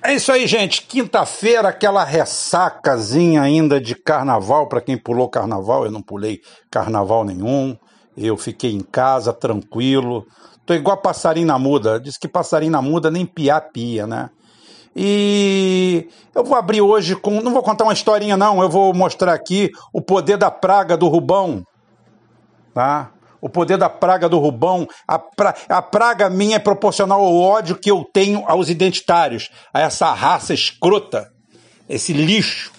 É isso aí, gente. Quinta-feira, aquela ressacazinha ainda de carnaval. Para quem pulou carnaval, eu não pulei carnaval nenhum. Eu fiquei em casa, tranquilo. Tô igual passarinho na muda. Diz que passarinho na muda nem piar pia, né? E eu vou abrir hoje com. Não vou contar uma historinha, não. Eu vou mostrar aqui o poder da praga do Rubão. Tá? O poder da praga do Rubão, a, pra, a praga minha é proporcional ao ódio que eu tenho aos identitários, a essa raça escrota, esse lixo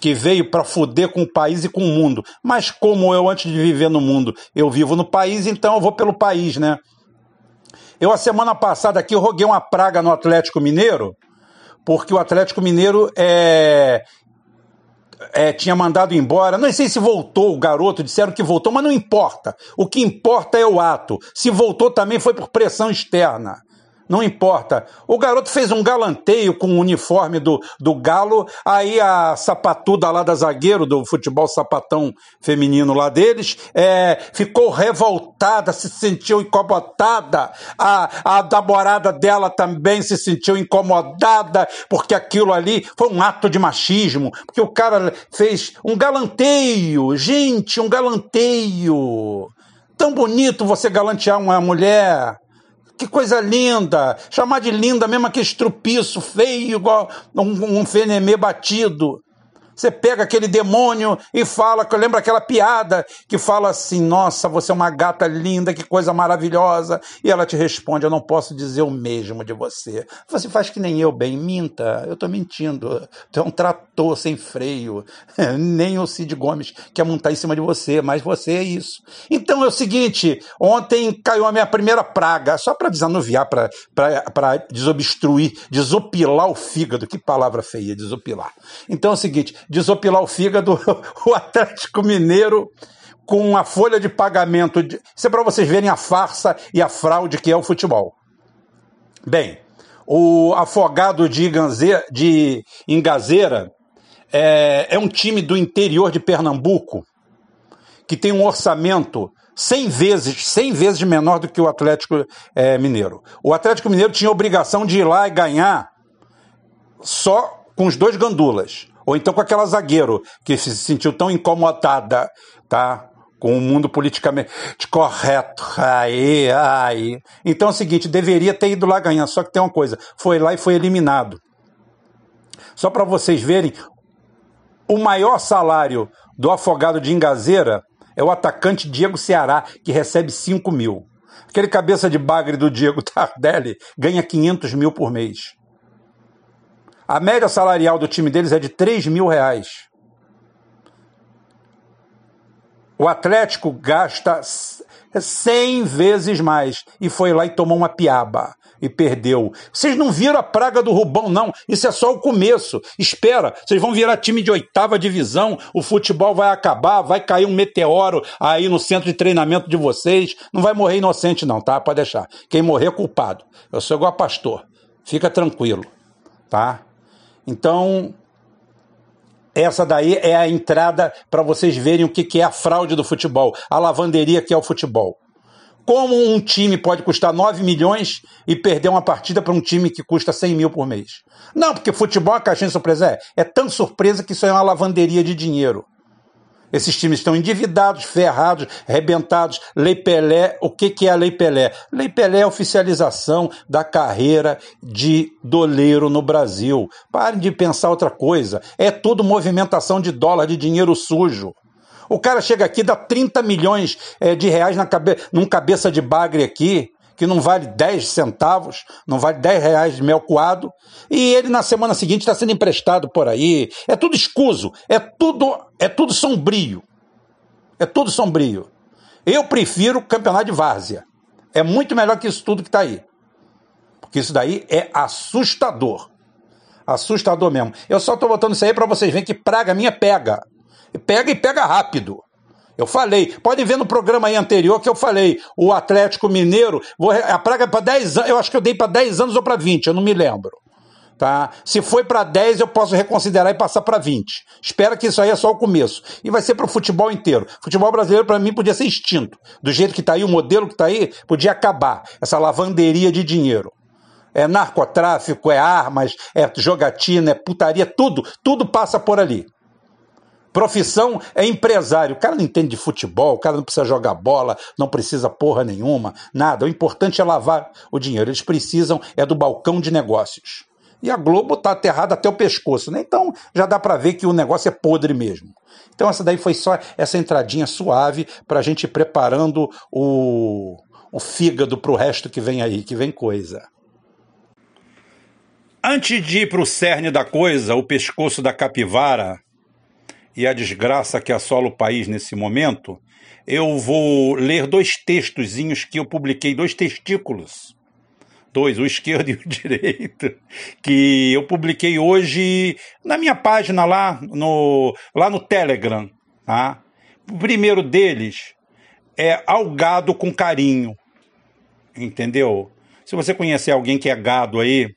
que veio para foder com o país e com o mundo. Mas como eu, antes de viver no mundo, eu vivo no país, então eu vou pelo país, né? Eu, a semana passada aqui, eu roguei uma praga no Atlético Mineiro, porque o Atlético Mineiro é, é, tinha mandado embora. Não sei se voltou o garoto, disseram que voltou, mas não importa. O que importa é o ato. Se voltou também foi por pressão externa não importa. O garoto fez um galanteio com o uniforme do, do Galo, aí a sapatuda lá da zagueiro, do futebol sapatão feminino lá deles, é, ficou revoltada, se sentiu incomodada, a, a namorada dela também se sentiu incomodada, porque aquilo ali foi um ato de machismo, porque o cara fez um galanteio, gente, um galanteio. Tão bonito você galantear uma mulher. Que coisa linda! Chamar de linda mesmo que estrupiço, feio, igual um, um fenemê batido. Você pega aquele demônio e fala, lembra aquela piada que fala assim: Nossa, você é uma gata linda, que coisa maravilhosa. E ela te responde: Eu não posso dizer o mesmo de você. Você faz que nem eu, bem, minta. Eu tô mentindo. Tu é um trator sem freio. Nem o Cid Gomes quer montar em cima de você, mas você é isso. Então é o seguinte: ontem caiu a minha primeira praga, só para desanuviar, para desobstruir, desopilar o fígado. Que palavra feia, desopilar. Então é o seguinte desopilar o fígado, o Atlético Mineiro com a folha de pagamento. De... Isso é para vocês verem a farsa e a fraude que é o futebol. Bem, o Afogado de, Ganze... de Engazeira é... é um time do interior de Pernambuco que tem um orçamento 100 vezes, 100 vezes menor do que o Atlético é, Mineiro. O Atlético Mineiro tinha obrigação de ir lá e ganhar só com os dois gandulas. Ou então com aquela zagueiro que se sentiu tão incomodada, tá? Com o mundo politicamente correto. Aí, aí. Então é o seguinte, deveria ter ido lá ganhar, só que tem uma coisa, foi lá e foi eliminado. Só para vocês verem, o maior salário do afogado de Engazeira é o atacante Diego Ceará, que recebe 5 mil. Aquele cabeça de bagre do Diego Tardelli ganha 500 mil por mês. A média salarial do time deles é de 3 mil reais. O Atlético gasta 100 vezes mais e foi lá e tomou uma piaba e perdeu. Vocês não viram a praga do Rubão, não. Isso é só o começo. Espera, vocês vão virar time de oitava divisão, o futebol vai acabar, vai cair um meteoro aí no centro de treinamento de vocês. Não vai morrer inocente, não, tá? Pode deixar. Quem morrer é culpado. Eu sou igual pastor. Fica tranquilo, tá? Então, essa daí é a entrada para vocês verem o que, é a fraude do futebol, a lavanderia que é o futebol. Como um time pode custar 9 milhões e perder uma partida para um time que custa 100 mil por mês? Não, porque futebol, a caixinha de surpresa é, é tão surpresa que isso é uma lavanderia de dinheiro. Esses times estão endividados, ferrados, rebentados. Lei Pelé, o que, que é a Lei Pelé? Lei Pelé é a oficialização da carreira de doleiro no Brasil. Parem de pensar outra coisa. É tudo movimentação de dólar, de dinheiro sujo. O cara chega aqui, dá 30 milhões é, de reais na cabe num cabeça de bagre aqui, que não vale 10 centavos, não vale 10 reais de mel coado, e ele na semana seguinte está sendo emprestado por aí. É tudo escuso, é tudo, é tudo sombrio. É tudo sombrio. Eu prefiro o campeonato de várzea. É muito melhor que isso tudo que está aí. Porque isso daí é assustador. Assustador mesmo. Eu só estou botando isso aí para vocês verem que praga minha pega. Pega e pega rápido. Eu falei, podem ver no programa aí anterior que eu falei, o Atlético Mineiro, a praga é para 10 anos, eu acho que eu dei para 10 anos ou para 20, eu não me lembro. Tá? Se foi para 10, eu posso reconsiderar e passar para 20. Espero que isso aí é só o começo. E vai ser para o futebol inteiro. Futebol brasileiro, para mim, podia ser extinto. Do jeito que está aí, o modelo que está aí, podia acabar. Essa lavanderia de dinheiro. É narcotráfico, é armas, é jogatina, é putaria, tudo, tudo passa por ali. Profissão é empresário. O cara não entende de futebol, o cara não precisa jogar bola, não precisa porra nenhuma, nada. O importante é lavar o dinheiro. Eles precisam é do balcão de negócios. E a Globo está aterrada até o pescoço, né? Então já dá para ver que o negócio é podre mesmo. Então essa daí foi só essa entradinha suave para a gente ir preparando o, o fígado para o resto que vem aí, que vem coisa. Antes de ir para o cerne da coisa, o pescoço da capivara, e a desgraça que assola o país nesse momento, eu vou ler dois textozinhos que eu publiquei, dois testículos. Dois, o esquerdo e o direito, que eu publiquei hoje na minha página lá no, lá no Telegram. Tá? O primeiro deles é ao gado com carinho. Entendeu? Se você conhecer alguém que é gado aí,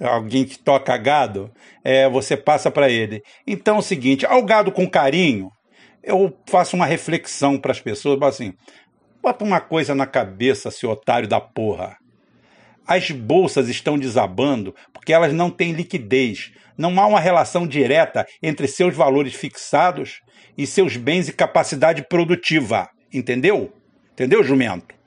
alguém que toca gado, é, você passa para ele. Então é o seguinte, ao gado com carinho, eu faço uma reflexão para as pessoas, assim, bota uma coisa na cabeça, seu otário da porra. As bolsas estão desabando porque elas não têm liquidez. Não há uma relação direta entre seus valores fixados e seus bens e capacidade produtiva. Entendeu? Entendeu, jumento?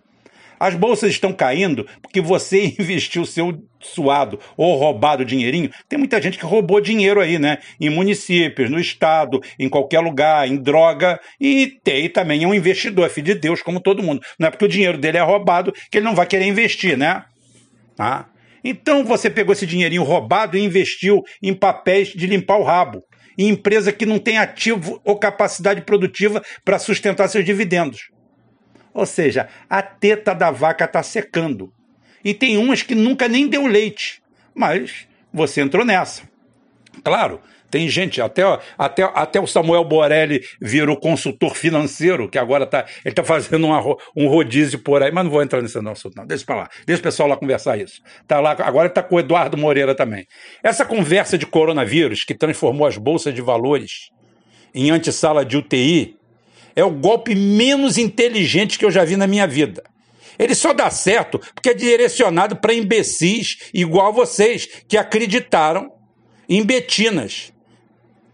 As bolsas estão caindo porque você investiu seu suado ou roubado dinheirinho. Tem muita gente que roubou dinheiro aí, né? Em municípios, no estado, em qualquer lugar, em droga. E tem também é um investidor, é filho de Deus, como todo mundo. Não é porque o dinheiro dele é roubado que ele não vai querer investir, né? Tá? Então você pegou esse dinheirinho roubado e investiu em papéis de limpar o rabo. Em empresa que não tem ativo ou capacidade produtiva para sustentar seus dividendos. Ou seja, a teta da vaca está secando. E tem umas que nunca nem deu leite. Mas você entrou nessa. Claro, tem gente, até, até, até o Samuel Borelli virou consultor financeiro, que agora tá, ele está fazendo uma, um rodízio por aí, mas não vou entrar nesse assunto, não. Deixa para lá. Deixa o pessoal lá conversar isso. Tá lá, agora está com o Eduardo Moreira também. Essa conversa de coronavírus que transformou as bolsas de valores em antessala de UTI é o golpe menos inteligente que eu já vi na minha vida. Ele só dá certo porque é direcionado para imbecis igual vocês, que acreditaram em betinas,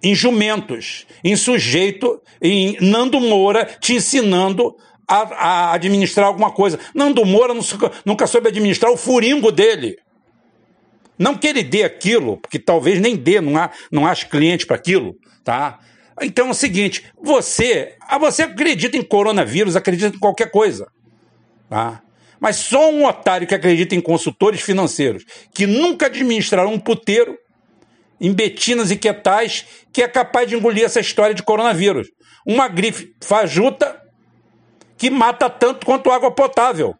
em jumentos, em sujeito, em Nando Moura te ensinando a, a administrar alguma coisa. Nando Moura nunca soube administrar o furingo dele. Não que ele dê aquilo, porque talvez nem dê, não há, não há clientes para aquilo, tá? Então é o seguinte, você, ah, você acredita em coronavírus, acredita em qualquer coisa. Tá? Mas só um otário que acredita em consultores financeiros, que nunca administraram um puteiro, em betinas e quetais, que é capaz de engolir essa história de coronavírus. Uma grife fajuta que mata tanto quanto água potável.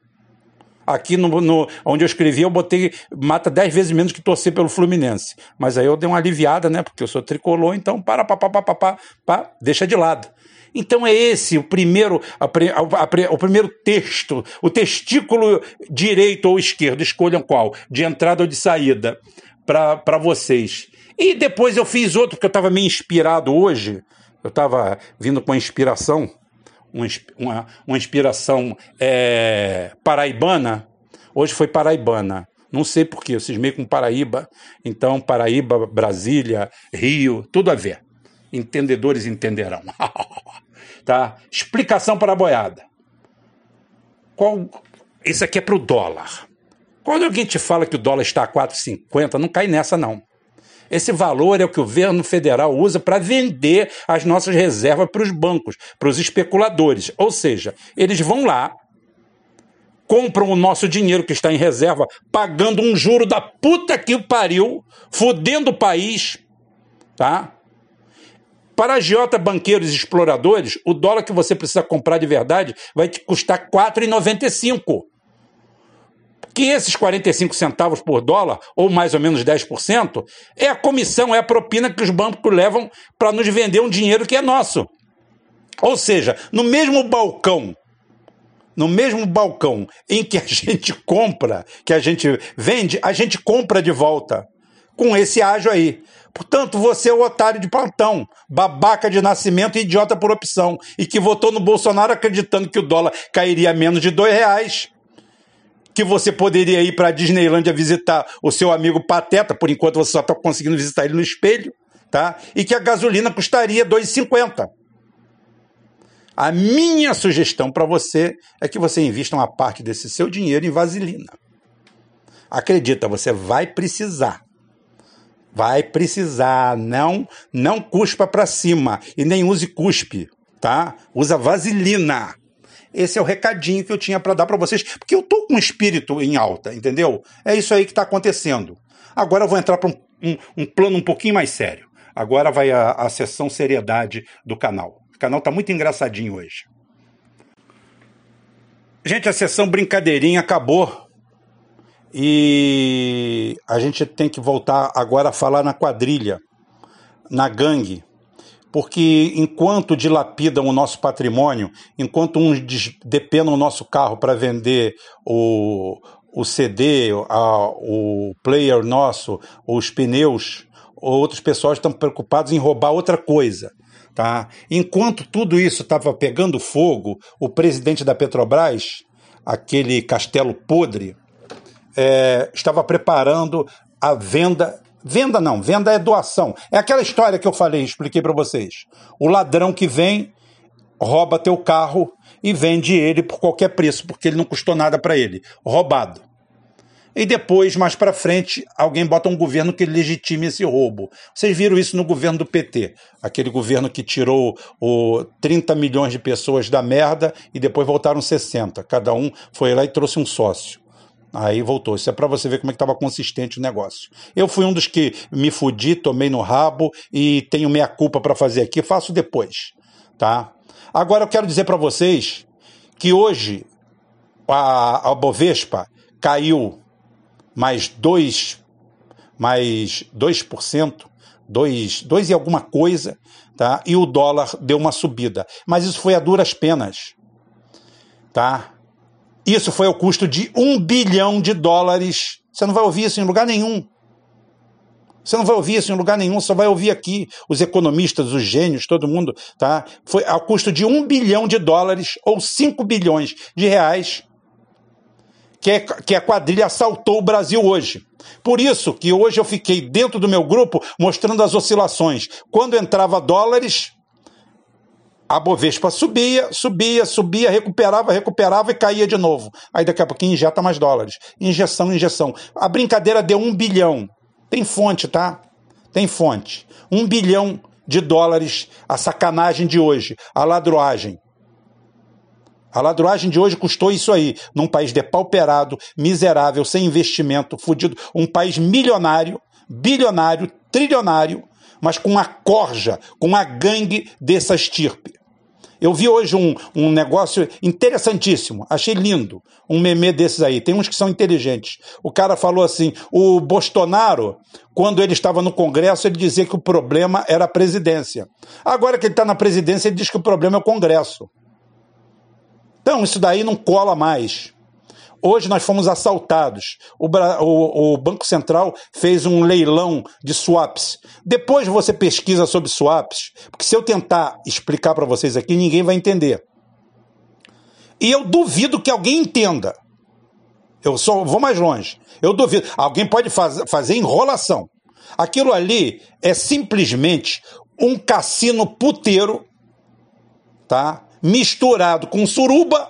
Aqui no, no, onde eu escrevi, eu botei mata 10 vezes menos que torcer pelo Fluminense. Mas aí eu dei uma aliviada, né? Porque eu sou tricolor, então para, pá, pá, pá, pá, pá, pá deixa de lado. Então é esse o primeiro, a, a, a, o primeiro texto, o testículo direito ou esquerdo, escolham qual, de entrada ou de saída, para vocês. E depois eu fiz outro, porque eu estava meio inspirado hoje, eu estava vindo com a inspiração uma, uma inspiração é, paraibana, hoje foi paraibana. Não sei porquê, eu cismei com Paraíba, então Paraíba, Brasília, Rio, tudo a ver. Entendedores entenderão. tá? Explicação para a boiada. Qual... Isso aqui é para o dólar. Quando alguém te fala que o dólar está a 4,50, não cai nessa não. Esse valor é o que o governo federal usa para vender as nossas reservas para os bancos, para os especuladores. Ou seja, eles vão lá, compram o nosso dinheiro que está em reserva, pagando um juro da puta que pariu, fudendo o país, tá? Para agiota, banqueiros e exploradores, o dólar que você precisa comprar de verdade vai te custar R$ 4,95 que esses 45 centavos por dólar, ou mais ou menos 10%, é a comissão, é a propina que os bancos levam para nos vender um dinheiro que é nosso. Ou seja, no mesmo balcão, no mesmo balcão em que a gente compra, que a gente vende, a gente compra de volta com esse ágio aí. Portanto, você é o otário de plantão, babaca de nascimento e idiota por opção, e que votou no Bolsonaro acreditando que o dólar cairia a menos de dois reais que você poderia ir para a Disneylândia visitar o seu amigo Pateta, por enquanto você só está conseguindo visitar ele no espelho, tá? E que a gasolina custaria R$ 2,50. A minha sugestão para você é que você invista uma parte desse seu dinheiro em vaselina. Acredita, você vai precisar. Vai precisar, não, não cuspa para cima e nem use cuspe, tá? Usa vaselina. Esse é o recadinho que eu tinha para dar para vocês, porque eu tô com o espírito em alta, entendeu? É isso aí que está acontecendo. Agora eu vou entrar para um, um, um, plano um pouquinho mais sério. Agora vai a, a sessão seriedade do canal. O canal tá muito engraçadinho hoje. Gente, a sessão brincadeirinha acabou. E a gente tem que voltar agora a falar na quadrilha, na gangue porque enquanto dilapidam o nosso patrimônio, enquanto uns depenam o nosso carro para vender o, o CD, a, o player nosso, os pneus, outros pessoas estão preocupados em roubar outra coisa. Tá? Enquanto tudo isso estava pegando fogo, o presidente da Petrobras, aquele castelo podre, é, estava preparando a venda Venda não, venda é doação. É aquela história que eu falei, expliquei para vocês. O ladrão que vem, rouba teu carro e vende ele por qualquer preço, porque ele não custou nada para ele. Roubado. E depois, mais para frente, alguém bota um governo que legitime esse roubo. Vocês viram isso no governo do PT, aquele governo que tirou o 30 milhões de pessoas da merda e depois voltaram 60. Cada um foi lá e trouxe um sócio. Aí voltou. Isso é para você ver como é que estava consistente o negócio. Eu fui um dos que me fudi, tomei no rabo e tenho meia culpa para fazer aqui. Faço depois, tá? Agora eu quero dizer para vocês que hoje a, a Bovespa caiu mais 2, mais 2%, 2, 2 e alguma coisa, tá? E o dólar deu uma subida. Mas isso foi a duras penas, tá? Isso foi ao custo de um bilhão de dólares. Você não vai ouvir isso em lugar nenhum. Você não vai ouvir isso em lugar nenhum, só vai ouvir aqui os economistas, os gênios, todo mundo, tá? Foi ao custo de um bilhão de dólares ou cinco bilhões de reais que, é, que a quadrilha assaltou o Brasil hoje. Por isso que hoje eu fiquei dentro do meu grupo mostrando as oscilações. Quando entrava dólares, a Bovespa subia, subia, subia, recuperava, recuperava e caía de novo. Aí daqui a pouquinho injeta mais dólares. Injeção, injeção. A brincadeira deu um bilhão. Tem fonte, tá? Tem fonte. Um bilhão de dólares a sacanagem de hoje, a ladroagem. A ladroagem de hoje custou isso aí, num país depauperado, miserável, sem investimento, fudido, um país milionário, bilionário, trilionário, mas com uma corja, com uma gangue dessa estirpe. Eu vi hoje um, um negócio interessantíssimo, achei lindo, um meme desses aí. Tem uns que são inteligentes. O cara falou assim: o Bolsonaro, quando ele estava no Congresso, ele dizia que o problema era a presidência. Agora que ele está na presidência, ele diz que o problema é o Congresso. Então, isso daí não cola mais. Hoje nós fomos assaltados. O, o, o, Banco Central fez um leilão de swaps. Depois você pesquisa sobre swaps, porque se eu tentar explicar para vocês aqui, ninguém vai entender. E eu duvido que alguém entenda. Eu só vou mais longe. Eu duvido. Alguém pode faz, fazer enrolação. Aquilo ali é simplesmente um cassino puteiro, tá? Misturado com suruba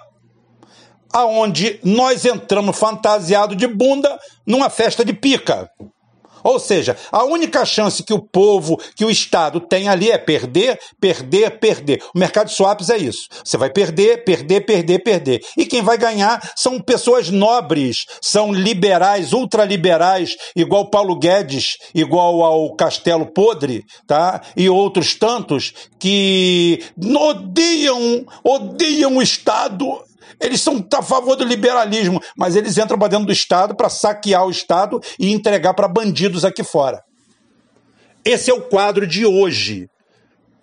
aonde nós entramos fantasiado de bunda numa festa de pica. Ou seja, a única chance que o povo, que o Estado tem ali é perder, perder, perder. O mercado de swaps é isso. Você vai perder, perder, perder, perder. E quem vai ganhar são pessoas nobres, são liberais, ultraliberais, igual Paulo Guedes, igual ao Castelo Podre, tá? E outros tantos que odiam, odiam o Estado eles são a favor do liberalismo, mas eles entram para dentro do Estado para saquear o Estado e entregar para bandidos aqui fora. Esse é o quadro de hoje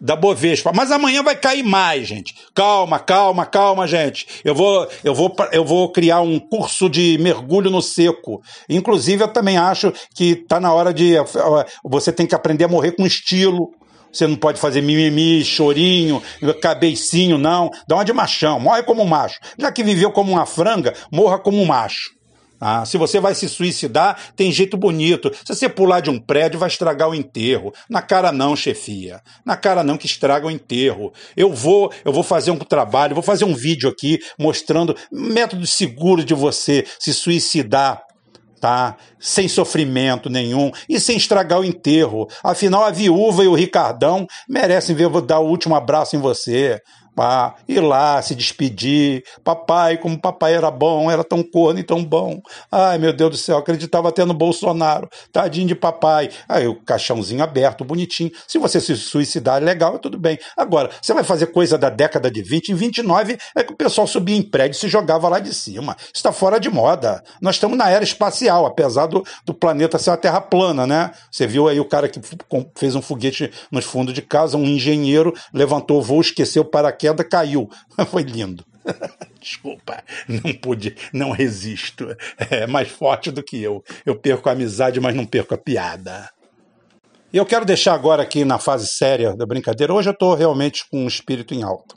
da Bovespa. Mas amanhã vai cair mais, gente. Calma, calma, calma, gente. Eu vou, eu vou, eu vou criar um curso de mergulho no seco. Inclusive, eu também acho que está na hora de você tem que aprender a morrer com estilo. Você não pode fazer mimimi, chorinho, cabeicinho, não. Dá uma de machão, morre como um macho. Já que viveu como uma franga, morra como um macho. Ah, se você vai se suicidar, tem jeito bonito. Se você pular de um prédio, vai estragar o enterro. Na cara não, chefia. Na cara não que estraga o enterro. Eu vou, eu vou fazer um trabalho, vou fazer um vídeo aqui mostrando métodos seguros de você se suicidar tá? Sem sofrimento nenhum e sem estragar o enterro. Afinal, a viúva e o Ricardão merecem ver dar o último abraço em você pá, ir lá, se despedir. Papai, como papai era bom, era tão corno e tão bom. Ai, meu Deus do céu, acreditava até no Bolsonaro. Tadinho de papai. Aí o caixãozinho aberto, bonitinho. Se você se suicidar, legal, tudo bem. Agora, você vai fazer coisa da década de 20, em 29 é que o pessoal subia em prédio e se jogava lá de cima. Está fora de moda. Nós estamos na era espacial, apesar do, do planeta ser uma terra plana, né? Você viu aí o cara que fez um foguete nos fundos de casa, um engenheiro, levantou o voo, esqueceu o paraquedas queda caiu. Foi lindo. Desculpa, não pude, não resisto. É mais forte do que eu. Eu perco a amizade, mas não perco a piada. E eu quero deixar agora aqui na fase séria da brincadeira. Hoje eu estou realmente com um espírito em alta,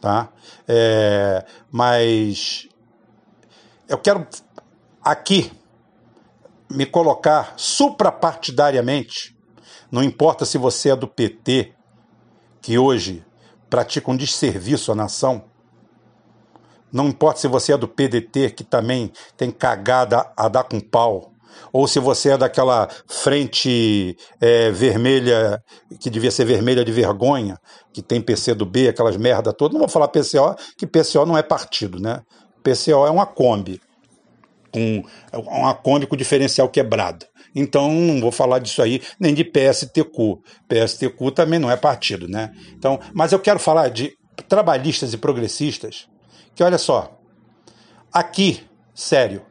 tá? É, mas eu quero aqui me colocar suprapartidariamente. Não importa se você é do PT, que hoje pratica um desserviço à nação. Não importa se você é do PDT, que também tem cagada a dar com pau, ou se você é daquela frente é, vermelha, que devia ser vermelha de vergonha, que tem PC do B, aquelas merda todas. Não vou falar PCO, que PCO não é partido, né? PCO é uma Kombi, com uma Kombi com diferencial quebrado. Então não vou falar disso aí nem de PSTQ. PSTQ também não é partido, né? Então, mas eu quero falar de trabalhistas e progressistas, que olha só, aqui, sério,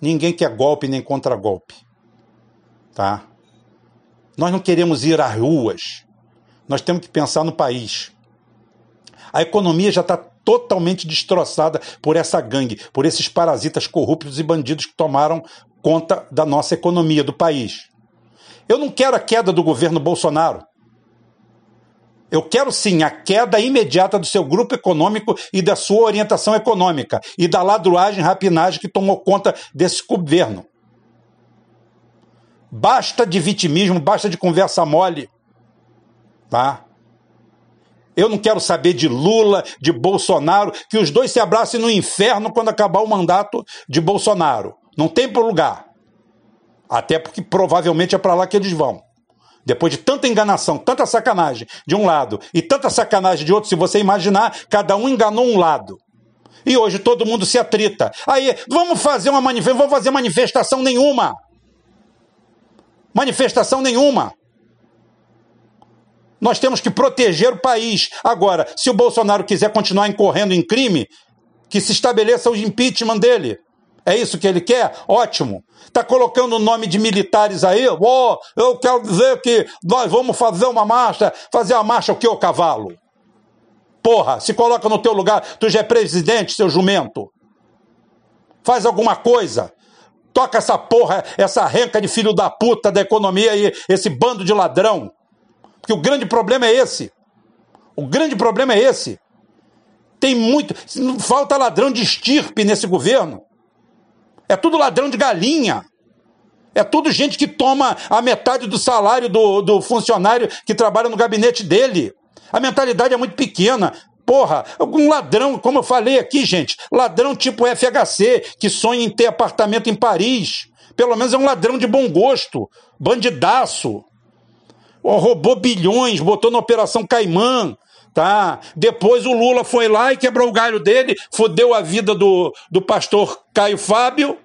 ninguém quer golpe nem contra-golpe, tá? Nós não queremos ir às ruas, nós temos que pensar no país. A economia já está totalmente destroçada por essa gangue, por esses parasitas corruptos e bandidos que tomaram conta da nossa economia, do país. Eu não quero a queda do governo Bolsonaro. Eu quero sim a queda imediata do seu grupo econômico e da sua orientação econômica e da ladruagem rapinagem que tomou conta desse governo. Basta de vitimismo, basta de conversa mole. Tá? Eu não quero saber de Lula, de Bolsonaro, que os dois se abracem no inferno quando acabar o mandato de Bolsonaro. Não tem para lugar. Até porque provavelmente é para lá que eles vão. Depois de tanta enganação, tanta sacanagem de um lado e tanta sacanagem de outro, se você imaginar, cada um enganou um lado. E hoje todo mundo se atrita. Aí, vamos fazer uma manifestação, vamos fazer manifestação nenhuma. Manifestação nenhuma. Nós temos que proteger o país. Agora, se o Bolsonaro quiser continuar incorrendo em crime, que se estabeleça o impeachment dele. É isso que ele quer? Ótimo. Está colocando o nome de militares aí? Oh, eu quero dizer que nós vamos fazer uma marcha. Fazer a marcha o que, ô cavalo? Porra, se coloca no teu lugar, tu já é presidente, seu jumento. Faz alguma coisa. Toca essa porra, essa renca de filho da puta da economia aí, esse bando de ladrão. Porque o grande problema é esse. O grande problema é esse. Tem muito. Falta ladrão de estirpe nesse governo. É tudo ladrão de galinha. É tudo gente que toma a metade do salário do, do funcionário que trabalha no gabinete dele. A mentalidade é muito pequena. Porra, um ladrão, como eu falei aqui, gente, ladrão tipo FHC, que sonha em ter apartamento em Paris. Pelo menos é um ladrão de bom gosto, bandidaço. roubou bilhões, botou na Operação Caimã, tá? Depois o Lula foi lá e quebrou o galho dele, fodeu a vida do, do pastor Caio Fábio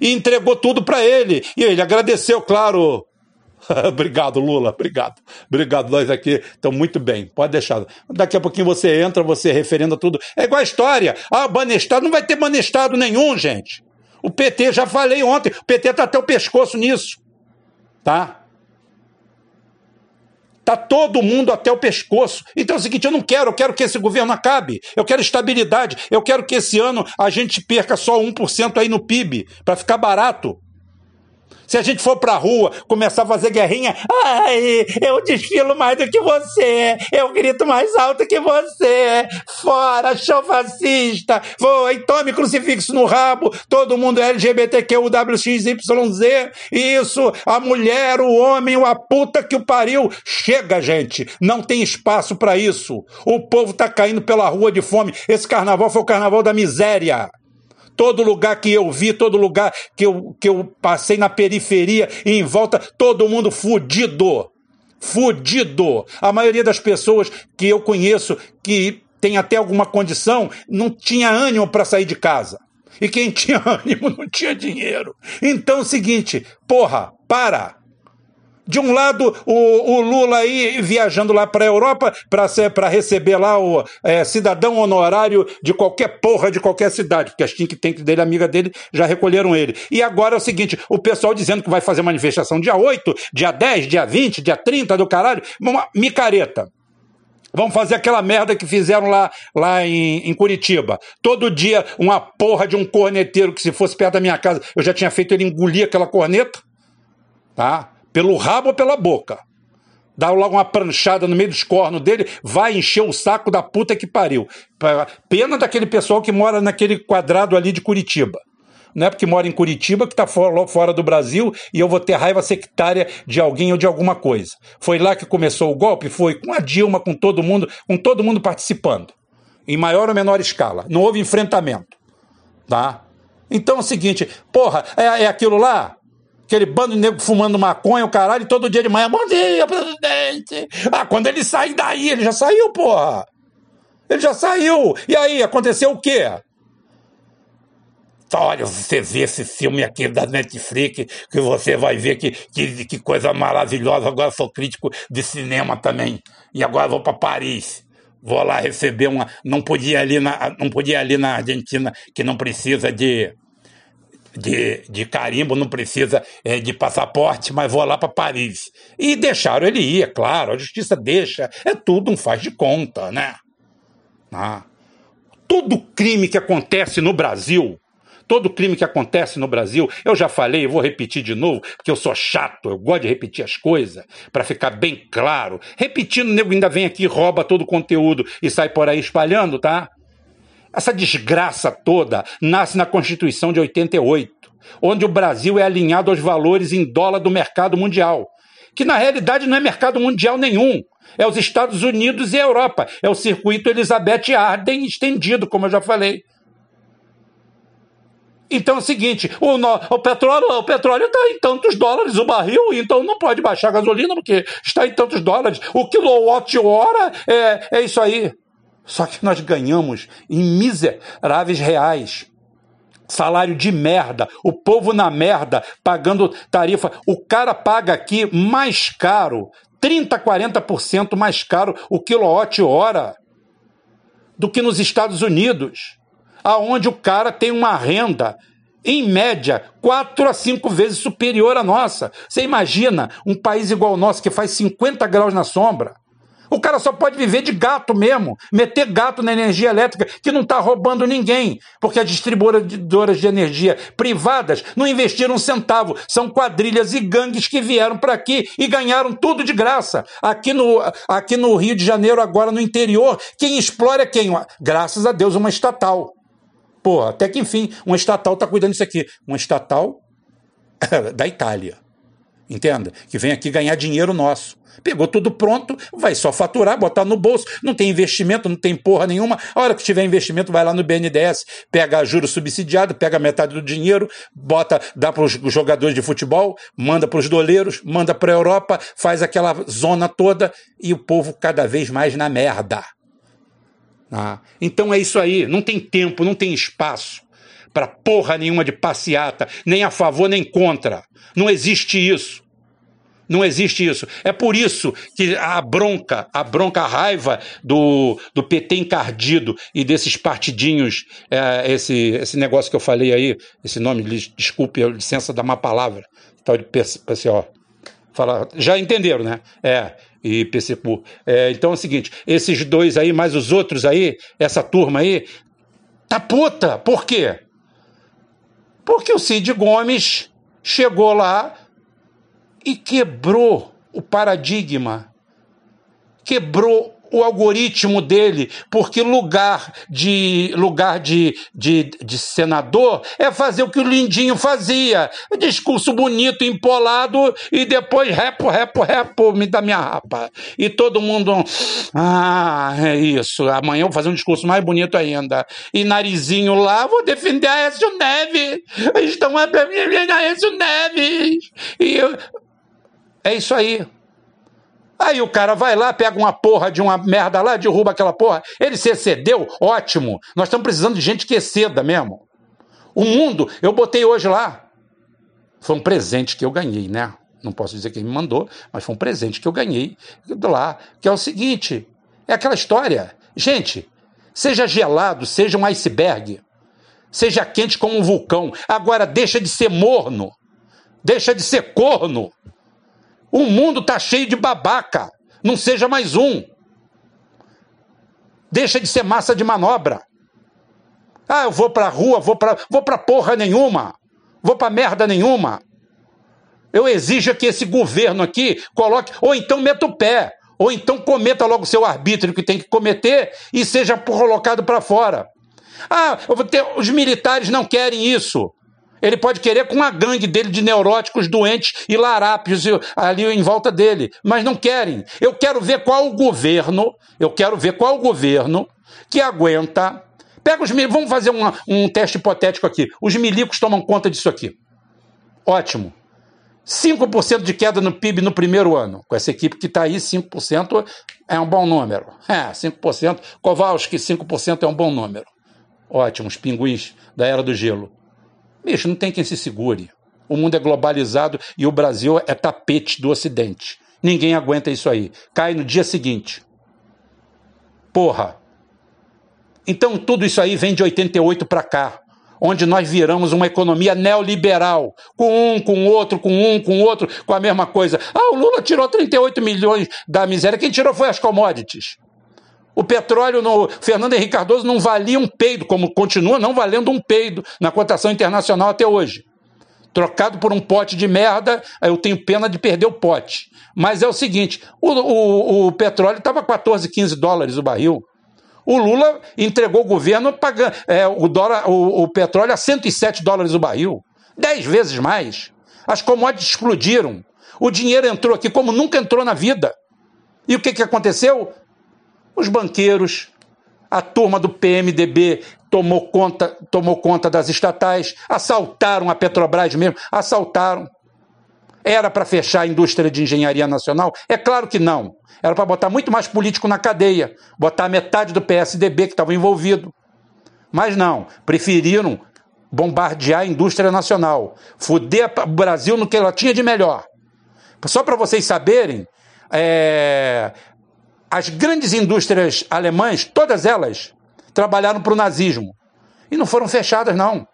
e entregou tudo para ele. E ele agradeceu, claro. obrigado, Lula, obrigado. Obrigado, nós aqui estamos muito bem. Pode deixar. Daqui a pouquinho você entra, você referenda tudo. É igual a história. Ah, banestado, não vai ter banestado nenhum, gente. O PT, já falei ontem, o PT está até o pescoço nisso. Tá? Está todo mundo até o pescoço. Então é o seguinte: eu não quero, eu quero que esse governo acabe. Eu quero estabilidade. Eu quero que esse ano a gente perca só 1% aí no PIB, para ficar barato. Se a gente for pra rua, começar a fazer guerrinha, ai, eu desfilo mais do que você, eu grito mais alto que você, fora, show fascista, foi, tome crucifixo no rabo, todo mundo é LGBTQWXYZ, isso, a mulher, o homem, a puta que o pariu. Chega, gente, não tem espaço para isso. O povo tá caindo pela rua de fome. Esse carnaval foi o carnaval da miséria. Todo lugar que eu vi, todo lugar que eu, que eu passei na periferia e em volta, todo mundo fudido. Fudido. A maioria das pessoas que eu conheço que tem até alguma condição não tinha ânimo para sair de casa. E quem tinha ânimo não tinha dinheiro. Então é o seguinte, porra, para. De um lado, o, o Lula aí viajando lá para a Europa para receber lá o é, cidadão honorário de qualquer porra de qualquer cidade, porque as think tank dele, amiga dele, já recolheram ele. E agora é o seguinte: o pessoal dizendo que vai fazer manifestação dia 8, dia 10, dia 20, dia 30 do caralho, uma micareta. Vamos fazer aquela merda que fizeram lá, lá em, em, Curitiba. Todo dia, uma porra de um corneteiro que, se fosse perto da minha casa, eu já tinha feito ele engolir aquela corneta. Tá? Pelo rabo ou pela boca. Dá logo uma pranchada no meio dos cornos dele, vai encher o saco da puta que pariu. Pena daquele pessoal que mora naquele quadrado ali de Curitiba. Não é porque mora em Curitiba que está fora, do Brasil e eu vou ter raiva sectária de alguém ou de alguma coisa. Foi lá que começou o golpe? Foi com a Dilma, com todo mundo, com todo mundo participando. Em maior ou menor escala. Não houve enfrentamento. Tá? Então é o seguinte, porra, é, é aquilo lá? Aquele bando de nego fumando maconha, o caralho, e todo dia de manhã, bom dia, presidente. Ah, quando ele sai daí, ele já saiu, porra. Ele já saiu. E aí, aconteceu o quê? Olha, você vê esse filme aqui da Netflix, que você vai ver que, que, que coisa maravilhosa. Agora sou crítico de cinema também. E agora vou para Paris. Vou lá receber uma. Não podia ali na, não podia ali na Argentina, que não precisa de de, de carimbo, não precisa é, de passaporte, mas vou lá para Paris. E deixaram ele ir, é claro, a justiça deixa, é tudo um faz de conta, né? Ah. Todo crime que acontece no Brasil, todo crime que acontece no Brasil, eu já falei, eu vou repetir de novo, porque eu sou chato, eu gosto de repetir as coisas, para ficar bem claro. Repetindo, o nego ainda vem aqui, rouba todo o conteúdo e sai por aí espalhando, tá? Essa desgraça toda nasce na Constituição de 88, onde o Brasil é alinhado aos valores em dólar do mercado mundial, que na realidade não é mercado mundial nenhum. É os Estados Unidos e a Europa. É o circuito Elizabeth Arden estendido, como eu já falei. Então é o seguinte, o, o petróleo o petróleo está em tantos dólares o barril, então não pode baixar a gasolina porque está em tantos dólares. O quilowatt-hora é, é isso aí. Só que nós ganhamos em miseráveis reais. Salário de merda, o povo na merda, pagando tarifa. O cara paga aqui mais caro, 30, 40% mais caro o quilowatt-hora do que nos Estados Unidos, aonde o cara tem uma renda em média, quatro a cinco vezes superior à nossa. Você imagina um país igual ao nosso que faz 50 graus na sombra? O cara só pode viver de gato mesmo, meter gato na energia elétrica, que não está roubando ninguém, porque as distribuidoras de energia privadas não investiram um centavo. São quadrilhas e gangues que vieram para aqui e ganharam tudo de graça. Aqui no, aqui no Rio de Janeiro, agora no interior, quem explora é quem? Graças a Deus, uma estatal. Pô, até que enfim, uma estatal está cuidando disso aqui. Uma estatal da Itália. Entenda? Que vem aqui ganhar dinheiro nosso. Pegou tudo pronto, vai só faturar, botar no bolso, não tem investimento, não tem porra nenhuma. A hora que tiver investimento, vai lá no BNDES, pega juro subsidiado, pega metade do dinheiro, bota, dá para os jogadores de futebol, manda para os doleiros, manda para a Europa, faz aquela zona toda e o povo cada vez mais na merda. Ah, então é isso aí, não tem tempo, não tem espaço para porra nenhuma de passeata, nem a favor nem contra. Não existe isso. Não existe isso. É por isso que a bronca, a bronca, a raiva do, do PT encardido e desses partidinhos, é, esse, esse negócio que eu falei aí, esse nome, desculpe a licença da má palavra, tal de PCO. Fala, já entenderam, né? É, e PCPU. É, então é o seguinte: esses dois aí, mais os outros aí, essa turma aí, tá puta. Por quê? Porque o Cid Gomes chegou lá e quebrou o paradigma, quebrou o algoritmo dele, porque lugar de lugar de, de, de senador é fazer o que o Lindinho fazia. Discurso bonito, empolado, e depois repo, repo, repo, me dá minha rapa. E todo mundo, ah, é isso, amanhã eu vou fazer um discurso mais bonito ainda. E narizinho lá, vou defender a Écio Neves. Estão a defender a Écio Neves. E eu... é isso aí. Aí o cara vai lá, pega uma porra de uma merda lá, derruba aquela porra. Ele se excedeu, ótimo. Nós estamos precisando de gente que exceda mesmo. O mundo, eu botei hoje lá. Foi um presente que eu ganhei, né? Não posso dizer quem me mandou, mas foi um presente que eu ganhei lá. Que é o seguinte: é aquela história. Gente, seja gelado, seja um iceberg, seja quente como um vulcão. Agora deixa de ser morno, deixa de ser corno. O mundo está cheio de babaca. Não seja mais um. Deixa de ser massa de manobra. Ah, eu vou pra rua, vou pra, vou pra porra nenhuma. Vou pra merda nenhuma. Eu exijo que esse governo aqui coloque, ou então meta o pé, ou então cometa logo o seu arbítrio que tem que cometer e seja colocado para fora. Ah, ter, os militares não querem isso. Ele pode querer com a gangue dele de neuróticos doentes e larápios ali em volta dele, mas não querem. Eu quero ver qual o governo, eu quero ver qual o governo que aguenta. Pega os vamos fazer um teste hipotético aqui. Os milicos tomam conta disso aqui. Ótimo. 5% de queda no PIB no primeiro ano. Com essa equipe que está aí, 5% é um bom número. É, 5%. Kowalski, 5% é um bom número. Ótimo, os pinguins da Era do Gelo. Bicho, não tem quem se segure. O mundo é globalizado e o Brasil é tapete do Ocidente. Ninguém aguenta isso aí. Cai no dia seguinte. Porra. Então tudo isso aí vem de 88 para cá, onde nós viramos uma economia neoliberal, com um, com outro, com um, com outro, com a mesma coisa. Ah, o Lula tirou 38 milhões da miséria. Quem tirou foi as commodities. O petróleo no Fernando Henrique Cardoso não valia um peido, como continua não valendo um peido na cotação internacional até hoje. Trocado por um pote de merda, eu tenho pena de perder o pote. Mas é o seguinte: o, o, o petróleo estava 14, 15 dólares o barril. O Lula entregou o governo pagando é, o, dólar, o, o petróleo a 107 dólares o barril. Dez vezes mais. As commodities explodiram. O dinheiro entrou aqui como nunca entrou na vida. E o que, que aconteceu? Os banqueiros, a turma do PMDB tomou conta, tomou conta das estatais, assaltaram a Petrobras mesmo, assaltaram. Era para fechar a indústria de engenharia nacional? É claro que não. Era para botar muito mais político na cadeia, botar metade do PSDB que estava envolvido. Mas não, preferiram bombardear a indústria nacional, fuder o Brasil no que ela tinha de melhor. Só para vocês saberem, é, as grandes indústrias alemãs, todas elas, trabalharam para o nazismo. E não foram fechadas, não.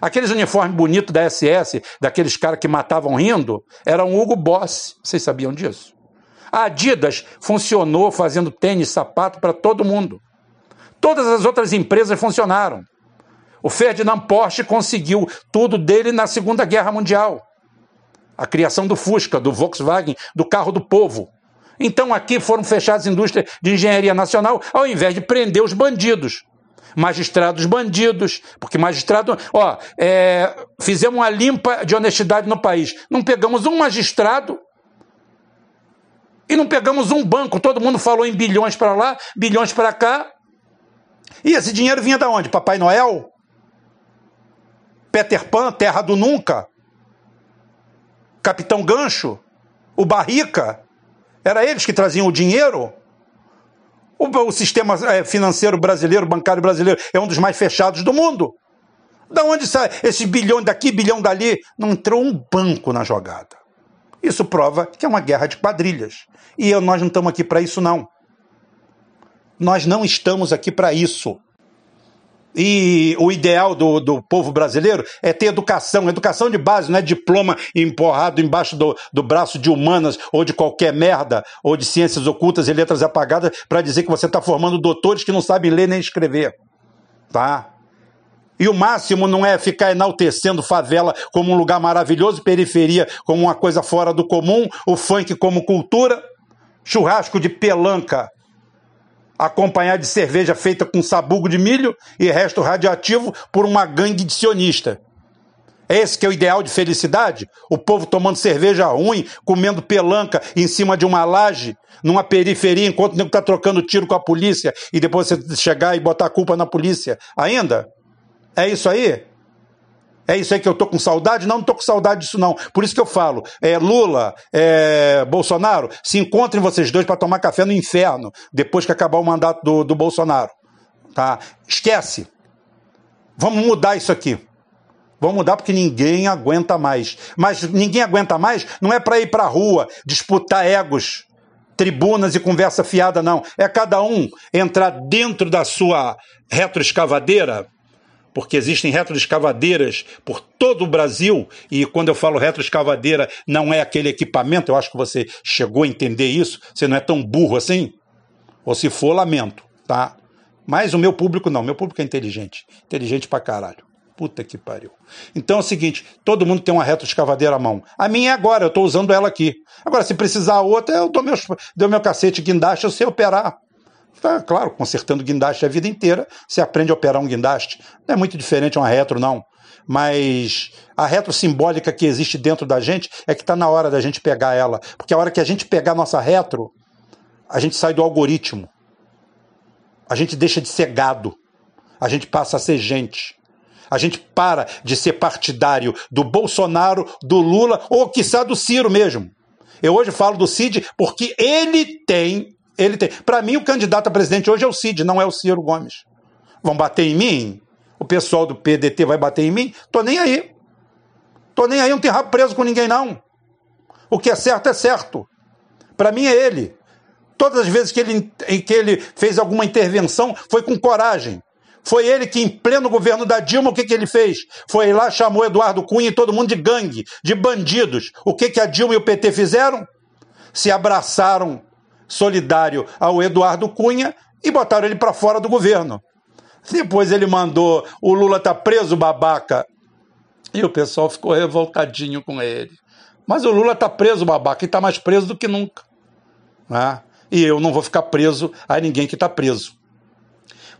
Aqueles uniformes bonitos da SS, daqueles caras que matavam rindo, eram Hugo Boss. Vocês sabiam disso? A Adidas funcionou fazendo tênis, sapato para todo mundo. Todas as outras empresas funcionaram. O Ferdinand Porsche conseguiu tudo dele na Segunda Guerra Mundial. A criação do Fusca, do Volkswagen, do carro do povo. Então aqui foram fechadas indústrias de engenharia nacional, ao invés de prender os bandidos. Magistrados bandidos, porque magistrado, ó, é, fizemos uma limpa de honestidade no país. Não pegamos um magistrado e não pegamos um banco. Todo mundo falou em bilhões para lá, bilhões para cá. E esse dinheiro vinha da onde? Papai Noel? Peter Pan, Terra do Nunca? Capitão Gancho? O Barrica? Era eles que traziam o dinheiro? O, o sistema é, financeiro brasileiro, bancário brasileiro, é um dos mais fechados do mundo. Da onde sai esse bilhão daqui, bilhão dali? Não entrou um banco na jogada. Isso prova que é uma guerra de quadrilhas. E eu, nós não estamos aqui para isso, não. Nós não estamos aqui para isso. E o ideal do, do povo brasileiro é ter educação, educação de base, não é diploma empurrado embaixo do, do braço de humanas ou de qualquer merda, ou de ciências ocultas e letras apagadas para dizer que você está formando doutores que não sabem ler nem escrever. Tá? E o máximo não é ficar enaltecendo favela como um lugar maravilhoso, periferia como uma coisa fora do comum, o funk como cultura, churrasco de pelanca acompanhado de cerveja feita com sabugo de milho e resto radioativo por uma gangue de sionista. É esse que é o ideal de felicidade? O povo tomando cerveja ruim, comendo pelanca em cima de uma laje, numa periferia, enquanto o nego está trocando tiro com a polícia e depois você chegar e botar a culpa na polícia ainda? É isso aí? É isso aí que eu tô com saudade? Não, não tô com saudade disso, não. Por isso que eu falo: é, Lula, é, Bolsonaro, se encontrem vocês dois para tomar café no inferno, depois que acabar o mandato do, do Bolsonaro. Tá? Esquece. Vamos mudar isso aqui. Vamos mudar porque ninguém aguenta mais. Mas ninguém aguenta mais não é para ir para a rua disputar egos, tribunas e conversa fiada, não. É cada um entrar dentro da sua retroescavadeira porque existem retroescavadeiras por todo o Brasil, e quando eu falo retroescavadeira, não é aquele equipamento, eu acho que você chegou a entender isso, você não é tão burro assim, ou se for, lamento, tá? Mas o meu público não, meu público é inteligente, inteligente pra caralho. Puta que pariu. Então é o seguinte, todo mundo tem uma retroescavadeira à mão. A minha é agora, eu estou usando ela aqui. Agora, se precisar outra, eu dou, dou meu cacete guindaste, eu sei operar. Tá, claro, consertando guindaste a vida inteira, você aprende a operar um guindaste. Não é muito diferente uma retro, não. Mas a retro simbólica que existe dentro da gente é que está na hora da gente pegar ela. Porque a hora que a gente pegar nossa retro, a gente sai do algoritmo. A gente deixa de ser gado. A gente passa a ser gente. A gente para de ser partidário do Bolsonaro, do Lula ou, quiçá, do Ciro mesmo. Eu hoje falo do Cid porque ele tem ele tem. Para mim, o candidato a presidente hoje é o Cid, não é o Ciro Gomes. Vão bater em mim? O pessoal do PDT vai bater em mim? Tô nem aí. Tô nem aí, não tem rabo preso com ninguém, não. O que é certo é certo. Para mim é ele. Todas as vezes que ele, que ele fez alguma intervenção foi com coragem. Foi ele que, em pleno governo da Dilma, o que, que ele fez? Foi lá, chamou Eduardo Cunha e todo mundo de gangue, de bandidos. O que, que a Dilma e o PT fizeram? Se abraçaram solidário ao Eduardo Cunha e botaram ele para fora do governo. Depois ele mandou: o Lula tá preso, babaca. E o pessoal ficou revoltadinho com ele. Mas o Lula tá preso, babaca, e tá mais preso do que nunca. Né? E eu não vou ficar preso a ninguém que está preso.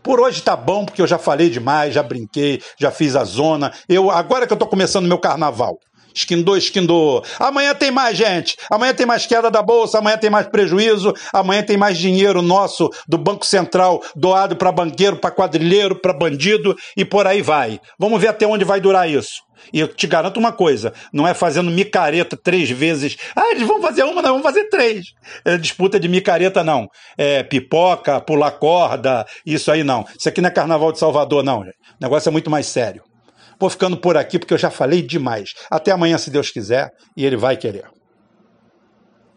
Por hoje tá bom, porque eu já falei demais, já brinquei, já fiz a zona. Eu Agora que eu estou começando meu carnaval. Esquindou, esquindou. Amanhã tem mais, gente. Amanhã tem mais queda da bolsa, amanhã tem mais prejuízo, amanhã tem mais dinheiro nosso do Banco Central doado para banqueiro, para quadrilheiro, para bandido e por aí vai. Vamos ver até onde vai durar isso. E eu te garanto uma coisa: não é fazendo micareta três vezes. Ah, eles vão fazer uma, não, vão fazer três. É disputa de micareta, não. É pipoca, pular corda, isso aí não. Isso aqui não é carnaval de Salvador, não. O negócio é muito mais sério. Vou ficando por aqui porque eu já falei demais. Até amanhã, se Deus quiser, e Ele vai querer.